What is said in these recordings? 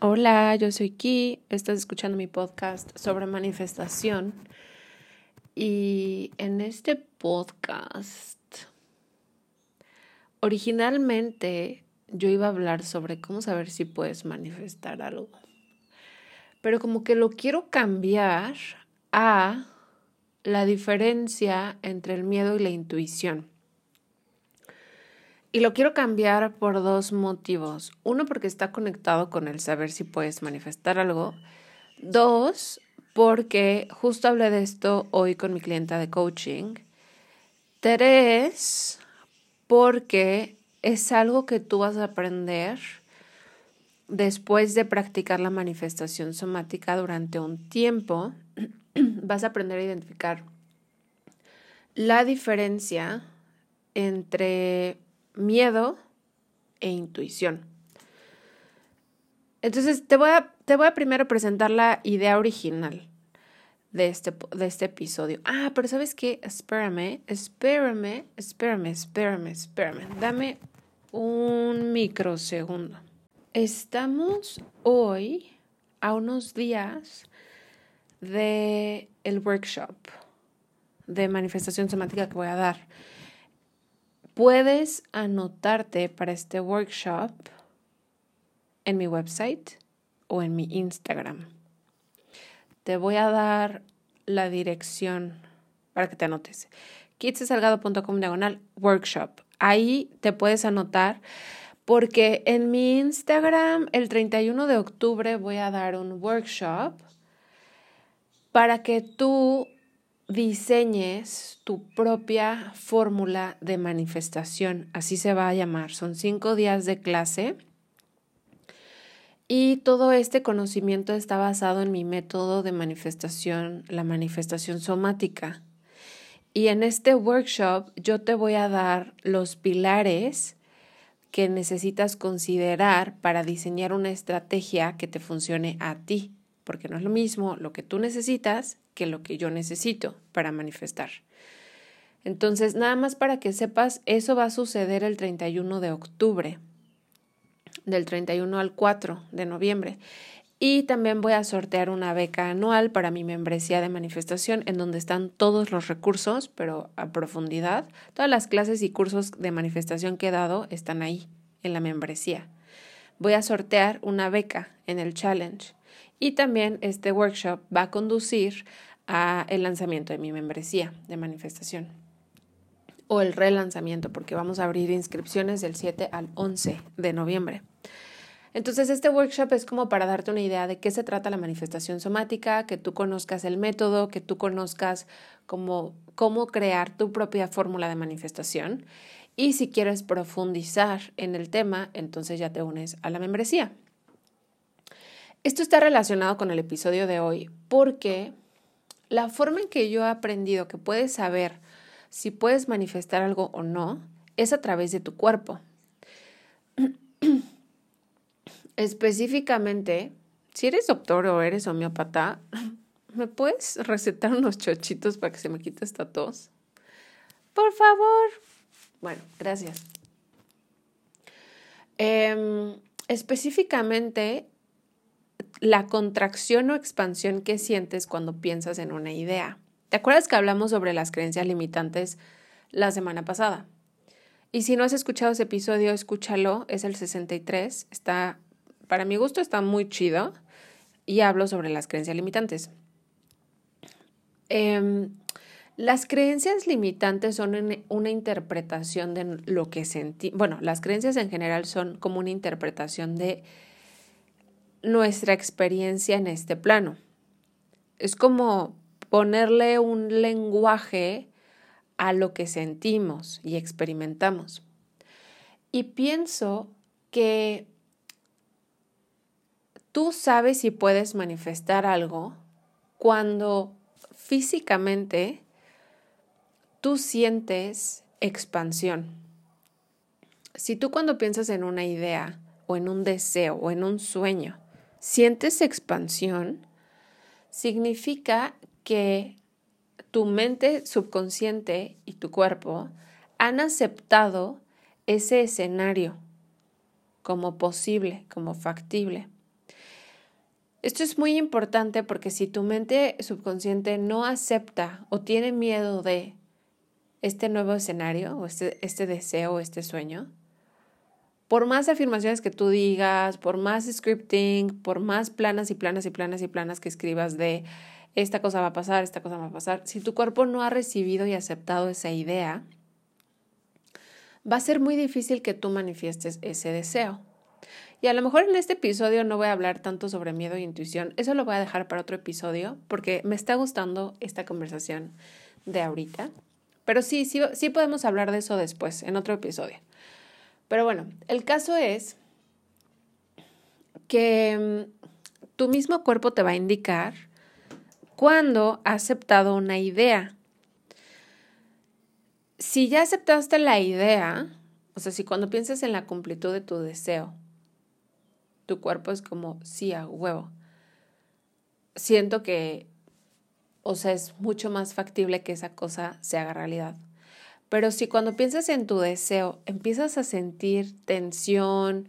Hola, yo soy Ki, estás escuchando mi podcast sobre manifestación y en este podcast originalmente yo iba a hablar sobre cómo saber si puedes manifestar algo, pero como que lo quiero cambiar a la diferencia entre el miedo y la intuición. Y lo quiero cambiar por dos motivos. Uno, porque está conectado con el saber si puedes manifestar algo. Dos, porque justo hablé de esto hoy con mi clienta de coaching. Tres, porque es algo que tú vas a aprender después de practicar la manifestación somática durante un tiempo. vas a aprender a identificar la diferencia entre miedo e intuición. Entonces, te voy a, te voy a primero presentar la idea original de este, de este episodio. Ah, pero ¿sabes qué? Espérame, espérame, espérame, espérame, espérame. Dame un microsegundo. Estamos hoy a unos días de el workshop de manifestación somática que voy a dar. Puedes anotarte para este workshop en mi website o en mi Instagram. Te voy a dar la dirección para que te anotes. kitsesalgado.com diagonal workshop. Ahí te puedes anotar porque en mi Instagram el 31 de octubre voy a dar un workshop para que tú diseñes tu propia fórmula de manifestación, así se va a llamar. Son cinco días de clase y todo este conocimiento está basado en mi método de manifestación, la manifestación somática. Y en este workshop yo te voy a dar los pilares que necesitas considerar para diseñar una estrategia que te funcione a ti, porque no es lo mismo lo que tú necesitas que lo que yo necesito para manifestar. Entonces, nada más para que sepas, eso va a suceder el 31 de octubre, del 31 al 4 de noviembre. Y también voy a sortear una beca anual para mi membresía de manifestación, en donde están todos los recursos, pero a profundidad. Todas las clases y cursos de manifestación que he dado están ahí, en la membresía. Voy a sortear una beca en el challenge. Y también este workshop va a conducir a el lanzamiento de mi membresía de manifestación o el relanzamiento porque vamos a abrir inscripciones del 7 al 11 de noviembre. Entonces, este workshop es como para darte una idea de qué se trata la manifestación somática, que tú conozcas el método, que tú conozcas cómo, cómo crear tu propia fórmula de manifestación. Y si quieres profundizar en el tema, entonces ya te unes a la membresía. Esto está relacionado con el episodio de hoy porque la forma en que yo he aprendido que puedes saber si puedes manifestar algo o no es a través de tu cuerpo. Específicamente, si eres doctor o eres homeópata, ¿me puedes recetar unos chochitos para que se me quite esta tos? Por favor. Bueno, gracias. Em, específicamente, la contracción o expansión que sientes cuando piensas en una idea. ¿Te acuerdas que hablamos sobre las creencias limitantes la semana pasada? Y si no has escuchado ese episodio, escúchalo, es el 63, está, para mi gusto está muy chido y hablo sobre las creencias limitantes. Em, las creencias limitantes son una interpretación de lo que sentí. Bueno, las creencias en general son como una interpretación de nuestra experiencia en este plano. Es como ponerle un lenguaje a lo que sentimos y experimentamos. Y pienso que tú sabes si puedes manifestar algo cuando físicamente tú sientes expansión. Si tú cuando piensas en una idea o en un deseo o en un sueño, sientes expansión, significa que tu mente subconsciente y tu cuerpo han aceptado ese escenario como posible, como factible. Esto es muy importante porque si tu mente subconsciente no acepta o tiene miedo de este nuevo escenario o este, este deseo este sueño, por más afirmaciones que tú digas, por más scripting, por más planas y planas y planas y planas que escribas de esta cosa va a pasar, esta cosa va a pasar, si tu cuerpo no ha recibido y aceptado esa idea, va a ser muy difícil que tú manifiestes ese deseo. Y a lo mejor en este episodio no voy a hablar tanto sobre miedo e intuición, eso lo voy a dejar para otro episodio porque me está gustando esta conversación de ahorita. Pero sí, sí, sí podemos hablar de eso después, en otro episodio. Pero bueno, el caso es que mm, tu mismo cuerpo te va a indicar cuando ha aceptado una idea. Si ya aceptaste la idea, o sea, si cuando piensas en la completud de tu deseo, tu cuerpo es como, sí, a huevo. Siento que, o sea, es mucho más factible que esa cosa se haga realidad. Pero si cuando piensas en tu deseo empiezas a sentir tensión,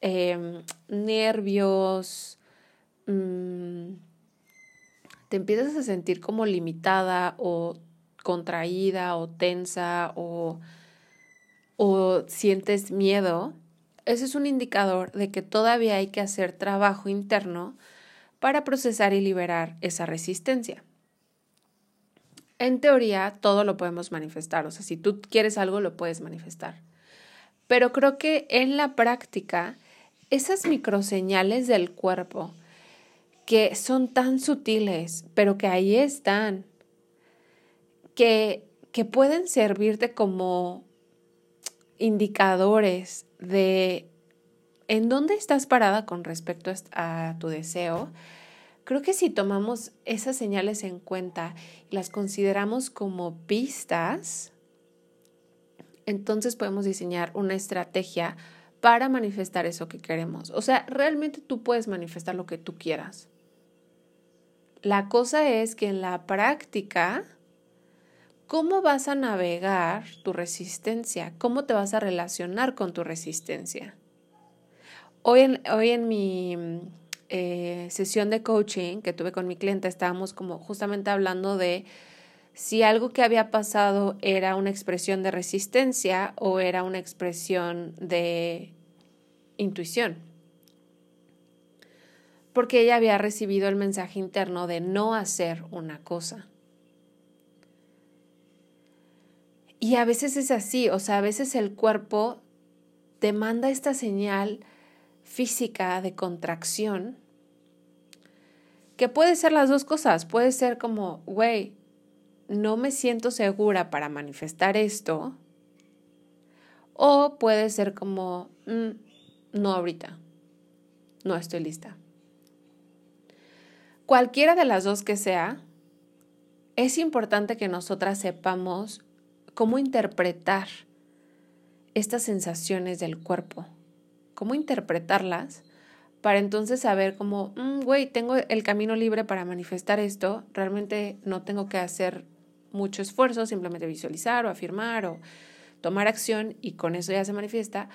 em, nervios, mm, te empiezas a sentir como limitada o contraída o tensa o, o sientes miedo, ese es un indicador de que todavía hay que hacer trabajo interno para procesar y liberar esa resistencia. En teoría, todo lo podemos manifestar, o sea, si tú quieres algo, lo puedes manifestar. Pero creo que en la práctica, esas microseñales del cuerpo que son tan sutiles, pero que ahí están, que, que pueden servirte como indicadores de en dónde estás parada con respecto a tu deseo, creo que si tomamos esas señales en cuenta y las consideramos como pistas, entonces podemos diseñar una estrategia para manifestar eso que queremos. O sea, realmente tú puedes manifestar lo que tú quieras. La cosa es que en la práctica ¿Cómo vas a navegar tu resistencia? ¿Cómo te vas a relacionar con tu resistencia? Hoy en, hoy en mi eh, sesión de coaching que tuve con mi cliente estábamos como justamente hablando de si algo que había pasado era una expresión de resistencia o era una expresión de intuición. Porque ella había recibido el mensaje interno de no hacer una cosa. Y a veces es así, o sea, a veces el cuerpo te manda esta señal física de contracción, que puede ser las dos cosas, puede ser como, güey, no me siento segura para manifestar esto, o puede ser como, mm, no ahorita, no estoy lista. Cualquiera de las dos que sea, es importante que nosotras sepamos cómo interpretar estas sensaciones del cuerpo, cómo interpretarlas para entonces saber cómo, mm, güey, tengo el camino libre para manifestar esto, realmente no tengo que hacer mucho esfuerzo, simplemente visualizar o afirmar o tomar acción y con eso ya se manifiesta,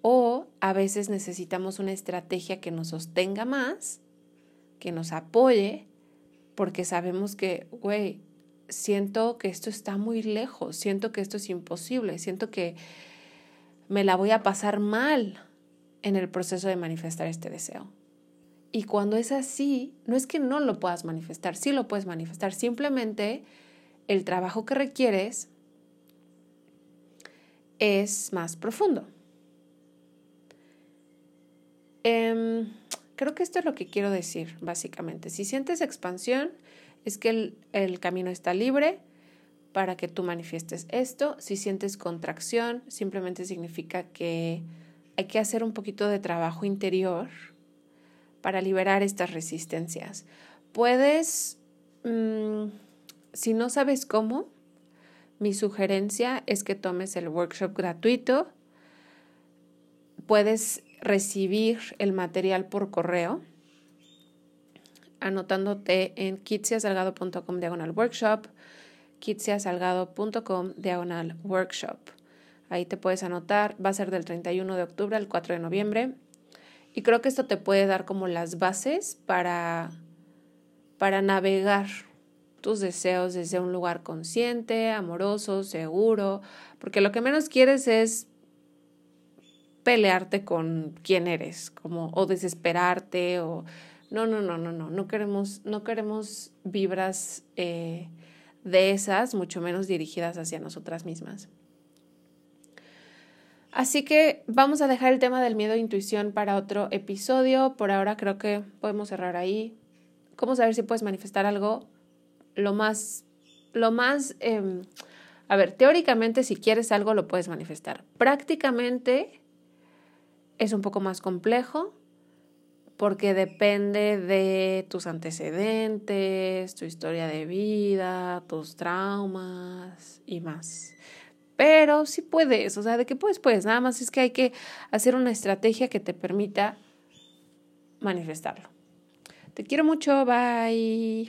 o a veces necesitamos una estrategia que nos sostenga más, que nos apoye, porque sabemos que, güey, siento que esto está muy lejos, siento que esto es imposible, siento que me la voy a pasar mal en el proceso de manifestar este deseo. Y cuando es así, no es que no lo puedas manifestar, sí lo puedes manifestar, simplemente el trabajo que requieres es más profundo. Em, creo que esto es lo que quiero decir, básicamente. Si sientes expansión, es que el, camino está libre para que tú manifiestes esto. Si sientes contracción, simplemente significa que hay que hacer un poquito de trabajo interior para liberar estas resistencias. Puedes, mm, si no sabes cómo, mi sugerencia es que tomes el workshop gratuito. Puedes recibir el material por correo anotándote en kitsiasalgado.com diagonal workshop, kitsiasalgado.com diagonal workshop. Ahí te puedes anotar, va a ser del 31 de octubre al 4 de noviembre Y creo que esto te puede dar como las bases para, para navegar tus deseos desde un lugar consciente, amoroso, seguro, porque lo que menos quieres es pelearte con quién eres, como o desesperarte o no, no, no, no, no, no queremos, no queremos vibras eh, de esas, mucho menos dirigidas hacia nosotras mismas. Así que vamos a dejar el tema del miedo e intuición para otro episodio. Por ahora creo que podemos cerrar ahí. ¿Cómo saber si puedes manifestar algo? Lo más, lo más, eh, a ver, teóricamente si quieres algo lo puedes manifestar. Prácticamente es un poco más complejo porque depende de tus antecedentes, tu historia de vida, tus traumas y más. Pero sí puedes, o sea, de que puedes, puedes. Nada más es que hay que hacer una estrategia que te permita manifestarlo. Te quiero mucho, bye.